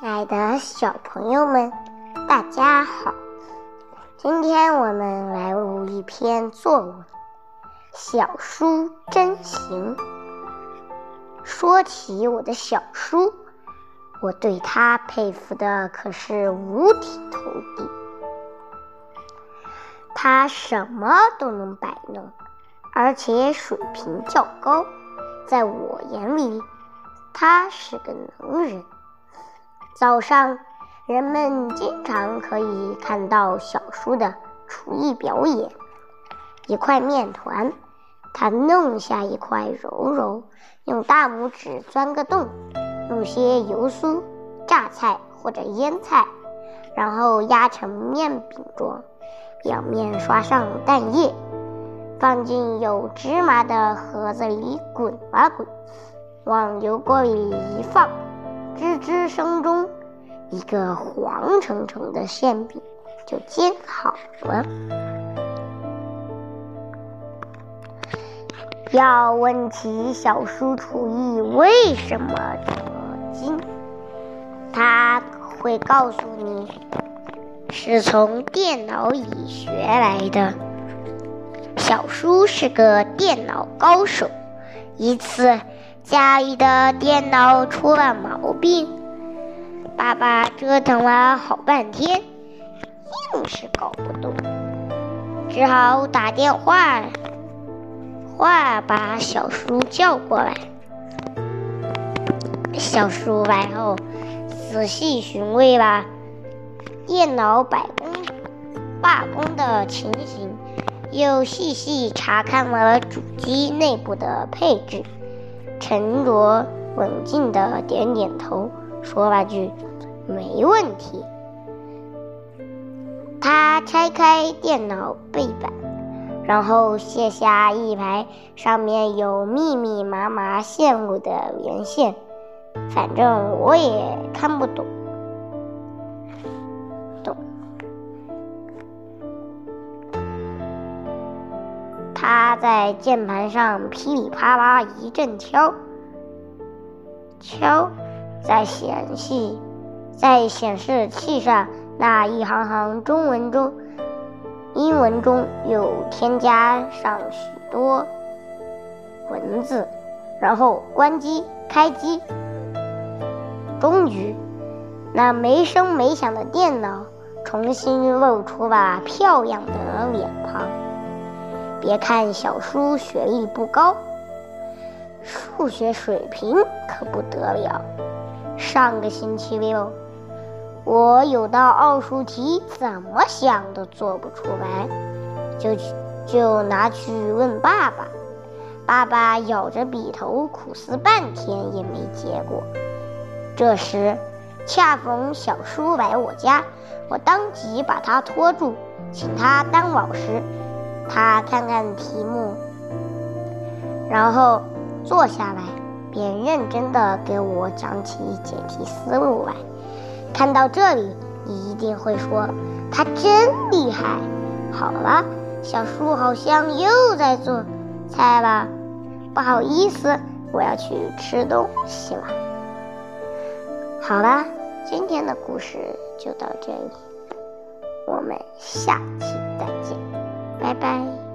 亲爱的小朋友们，大家好！今天我们来读一篇作文《小叔真行》。说起我的小叔，我对他佩服的可是五体投地。他什么都能摆弄，而且水平较高，在我眼里，他是个能人。早上，人们经常可以看到小叔的厨艺表演。一块面团，他弄下一块揉揉，用大拇指钻个洞，弄些油酥、榨菜或者腌菜，然后压成面饼状，表面刷上蛋液，放进有芝麻的盒子里滚啊滚，往油锅里一放。吱吱声中，一个黄澄澄的馅饼就煎好了。要问起小叔厨艺为什么这么精，他会告诉你，是从电脑里学来的。小叔是个电脑高手，一次。家里的电脑出了毛病，爸爸折腾了好半天，硬是搞不动，只好打电话话把小叔叫过来。小叔来后，仔细询问了电脑百工罢工的情形，又细细查看了主机内部的配置。沉着冷静的点点头，说了句：“没问题。”他拆开电脑背板，然后卸下一排上面有密密麻麻线路的连线，反正我也看不。懂。他在键盘上噼里啪啦一阵敲，敲，在显示在显示器上那一行行中文中，英文中又添加上许多文字，然后关机开机，终于，那没声没响的电脑重新露出了漂亮的脸庞。别看小叔学历不高，数学水平可不得了。上个星期六，我有道奥数题怎么想都做不出来，就就拿去问爸爸。爸爸咬着笔头苦思半天也没结果。这时，恰逢小叔来我家，我当即把他拖住，请他当老师。他看看题目，然后坐下来，便认真的给我讲起解题思路来。看到这里，你一定会说他真厉害。好了，小树好像又在做菜了，不好意思，我要去吃东西了。好了，今天的故事就到这里，我们下期再见。拜拜。